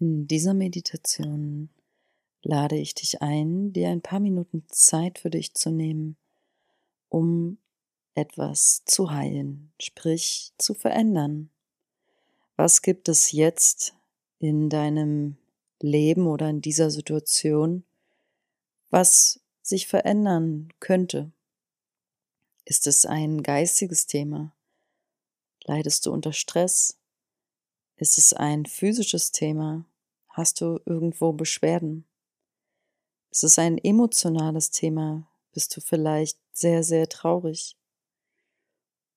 In dieser Meditation lade ich dich ein, dir ein paar Minuten Zeit für dich zu nehmen, um etwas zu heilen, sprich zu verändern. Was gibt es jetzt in deinem Leben oder in dieser Situation, was sich verändern könnte? Ist es ein geistiges Thema? Leidest du unter Stress? Ist es ein physisches Thema? Hast du irgendwo Beschwerden? Ist es ein emotionales Thema? Bist du vielleicht sehr, sehr traurig?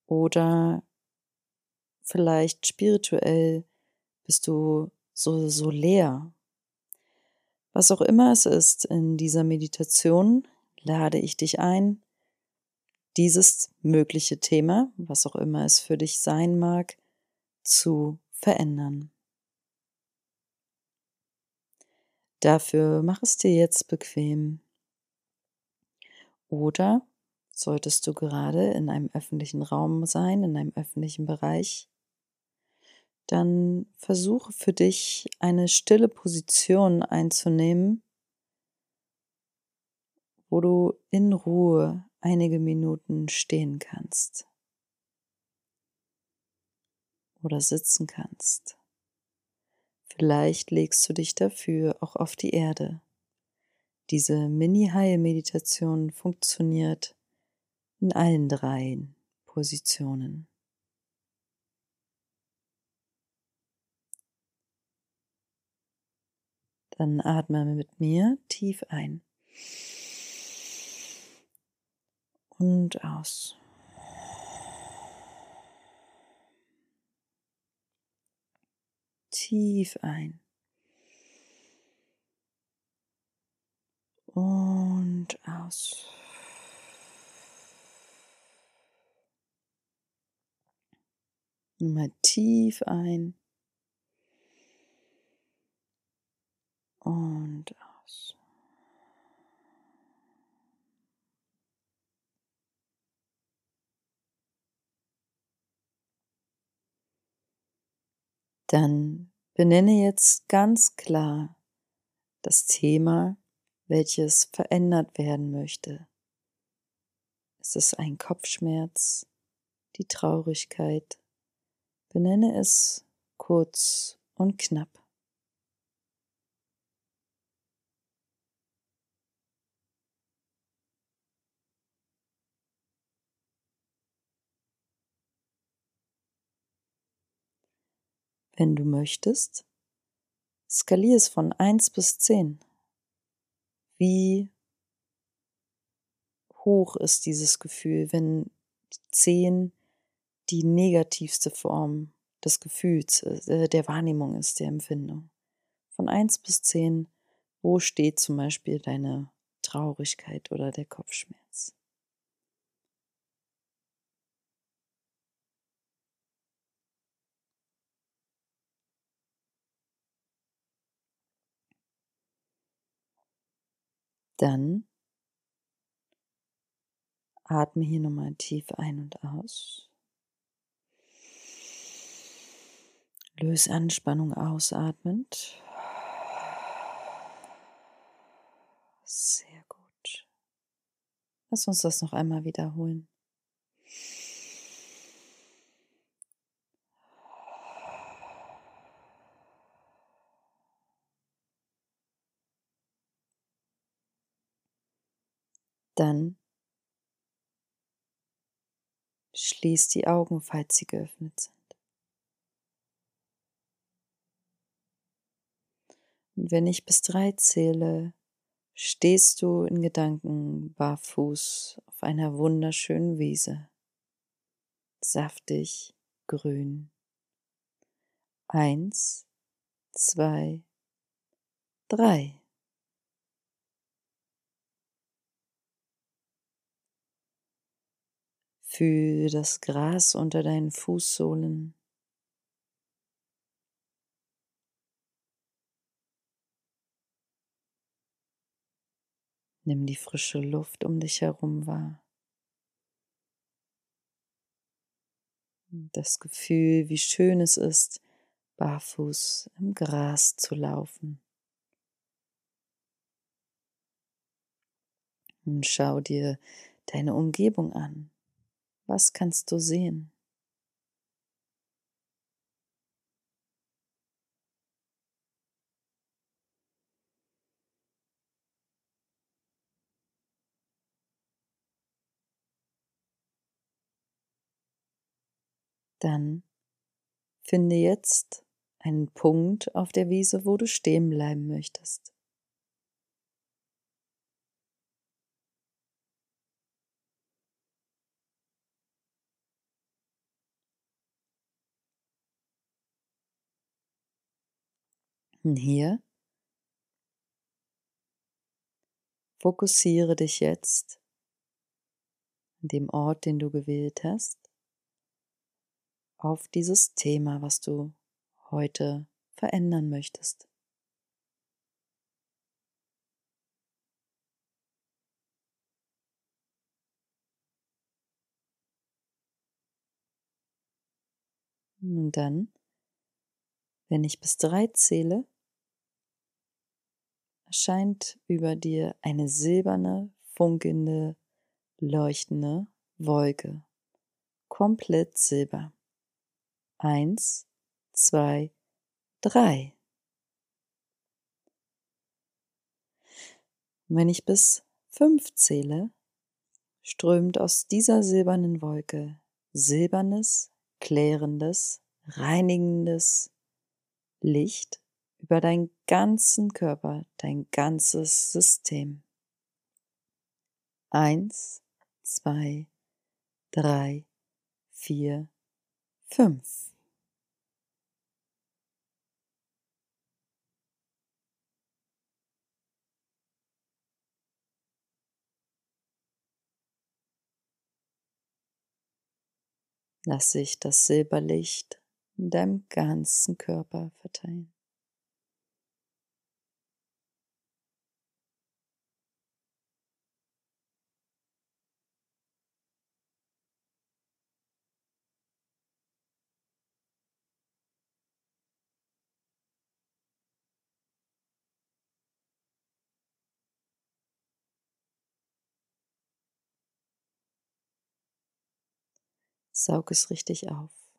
Oder vielleicht spirituell bist du so, so leer. Was auch immer es ist in dieser Meditation, lade ich dich ein, dieses mögliche Thema, was auch immer es für dich sein mag, zu verändern. Dafür mach es dir jetzt bequem. Oder solltest du gerade in einem öffentlichen Raum sein, in einem öffentlichen Bereich, dann versuche für dich eine stille Position einzunehmen, wo du in Ruhe einige Minuten stehen kannst oder sitzen kannst. Vielleicht legst du dich dafür auch auf die Erde. Diese Mini-Heil-Meditation funktioniert in allen dreien Positionen. Dann atme mit mir tief ein und aus. Tief ein. Und aus. Mal tief ein. und aus. Dann benenne jetzt ganz klar das Thema, welches verändert werden möchte. Ist es ein Kopfschmerz, die Traurigkeit? Benenne es kurz und knapp. Wenn du möchtest, skalier es von 1 bis 10. Wie hoch ist dieses Gefühl, wenn 10 die negativste Form des Gefühls, äh, der Wahrnehmung ist, der Empfindung. Von 1 bis 10, wo steht zum Beispiel deine Traurigkeit oder der Kopfschmerz? Dann atme hier nochmal tief ein und aus. Löse Anspannung ausatmend. Sehr gut. Lass uns das noch einmal wiederholen. Dann schließ die Augen, falls sie geöffnet sind. Und wenn ich bis drei zähle, stehst du in Gedanken barfuß auf einer wunderschönen Wiese, saftig, grün. Eins, zwei, drei. Fühl das Gras unter deinen Fußsohlen. Nimm die frische Luft um dich herum wahr. Das Gefühl, wie schön es ist, barfuß im Gras zu laufen. Und schau dir deine Umgebung an. Was kannst du sehen? Dann finde jetzt einen Punkt auf der Wiese, wo du stehen bleiben möchtest. Und hier fokussiere dich jetzt an dem Ort, den du gewählt hast, auf dieses Thema, was du heute verändern möchtest. Und dann, wenn ich bis drei zähle, erscheint über dir eine silberne, funkelnde, leuchtende Wolke, komplett silber. Eins, zwei, drei. Und wenn ich bis fünf zähle, strömt aus dieser silbernen Wolke silbernes, klärendes, reinigendes Licht über deinen ganzen Körper, dein ganzes System. Eins, zwei, drei, vier, fünf. Lass sich das Silberlicht in deinem ganzen Körper verteilen. Saug es richtig auf.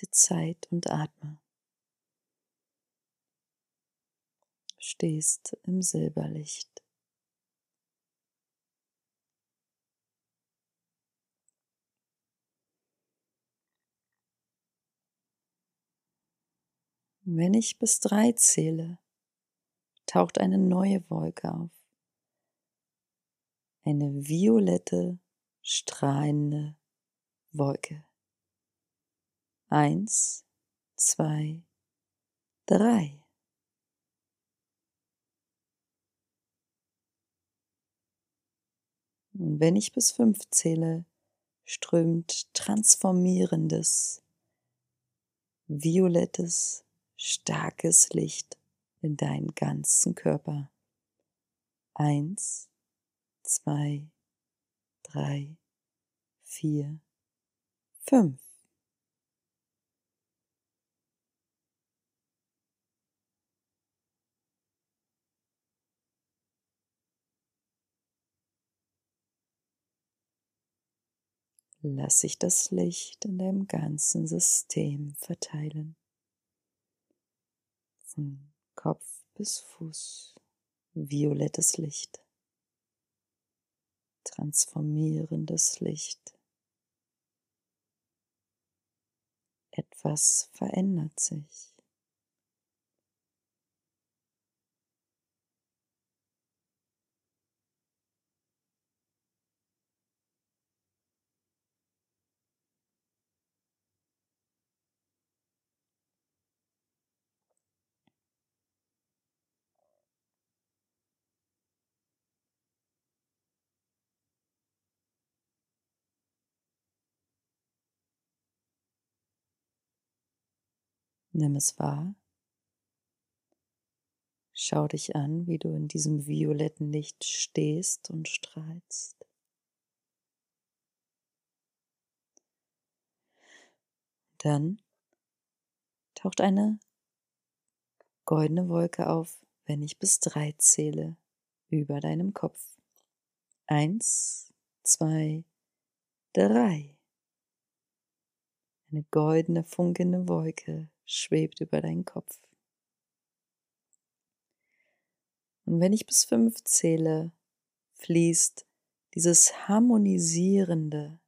Dir Zeit und atme. Stehst im Silberlicht. Wenn ich bis drei zähle, taucht eine neue Wolke auf. Eine violette strahlende Wolke. Eins, zwei, drei. Und wenn ich bis fünf zähle, strömt transformierendes, violettes, starkes Licht in deinen ganzen Körper. Eins, zwei, drei, vier, fünf. Lass sich das Licht in deinem ganzen System verteilen. Von Kopf bis Fuß violettes Licht transformierendes Licht. Etwas verändert sich. Nimm es wahr. Schau dich an, wie du in diesem violetten Licht stehst und strahlst. Dann taucht eine goldene Wolke auf, wenn ich bis drei zähle, über deinem Kopf. Eins, zwei, drei. Eine goldene, funkelnde Wolke schwebt über deinen Kopf. Und wenn ich bis fünf zähle, fließt dieses harmonisierende,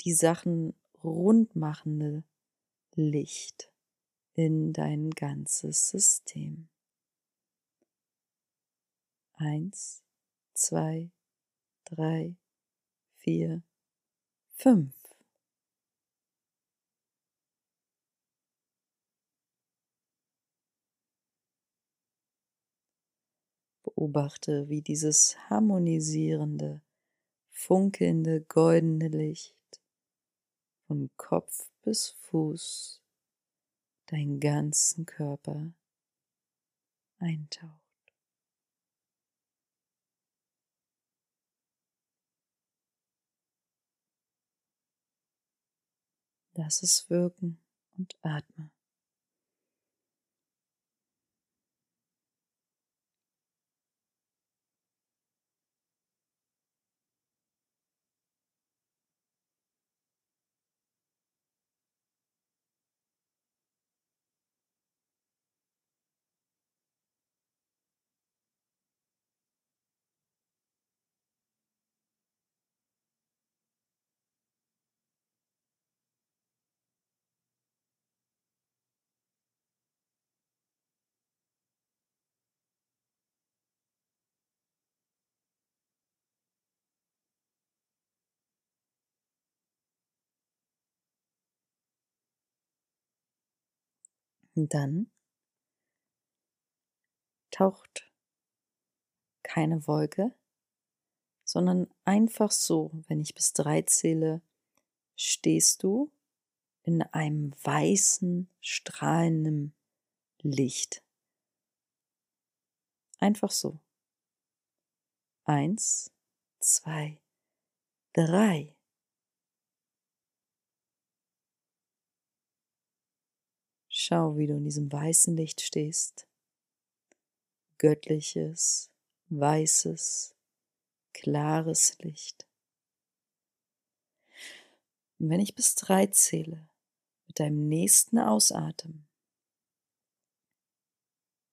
die Sachen rundmachende Licht in dein ganzes System. Eins, zwei, drei, vier, fünf. Beobachte, wie dieses harmonisierende, funkelnde, goldene Licht von Kopf bis Fuß deinen ganzen Körper eintaucht. Lass es wirken und atme. Und dann taucht keine Wolke, sondern einfach so, wenn ich bis drei zähle, stehst du in einem weißen, strahlenden Licht. Einfach so. Eins, zwei, drei. Schau, wie du in diesem weißen Licht stehst. Göttliches, weißes, klares Licht. Und wenn ich bis drei zähle, mit deinem nächsten Ausatmen,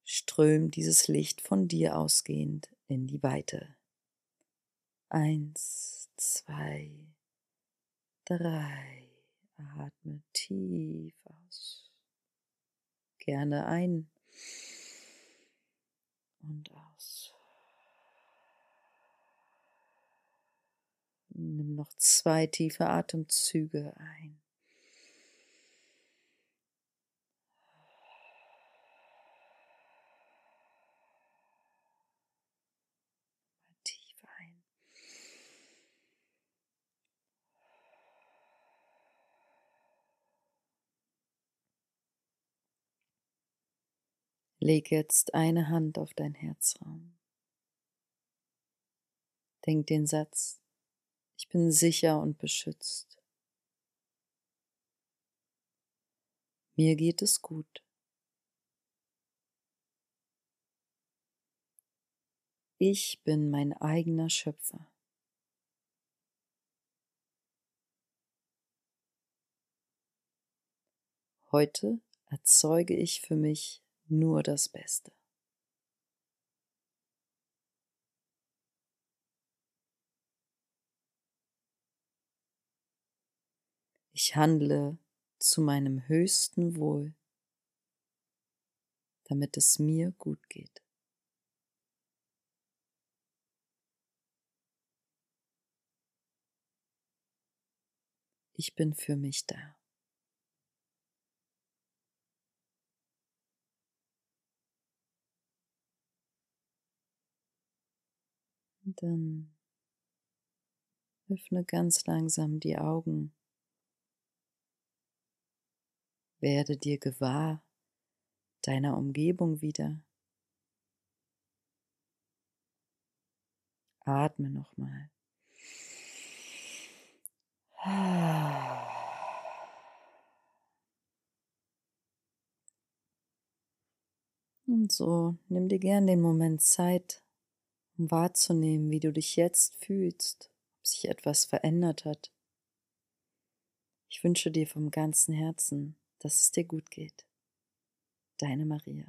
strömt dieses Licht von dir ausgehend in die Weite. Eins, zwei, drei. Atme tief aus gerne ein und aus. Nimm noch zwei tiefe Atemzüge ein. Leg jetzt eine Hand auf dein Herzraum. Denk den Satz, ich bin sicher und beschützt. Mir geht es gut. Ich bin mein eigener Schöpfer. Heute erzeuge ich für mich nur das Beste. Ich handle zu meinem höchsten Wohl, damit es mir gut geht. Ich bin für mich da. Dann öffne ganz langsam die Augen. Werde dir gewahr deiner Umgebung wieder. Atme nochmal. Und so, nimm dir gern den Moment Zeit, um wahrzunehmen, wie du dich jetzt fühlst, ob sich etwas verändert hat. Ich wünsche dir vom ganzen Herzen, dass es dir gut geht. Deine Maria.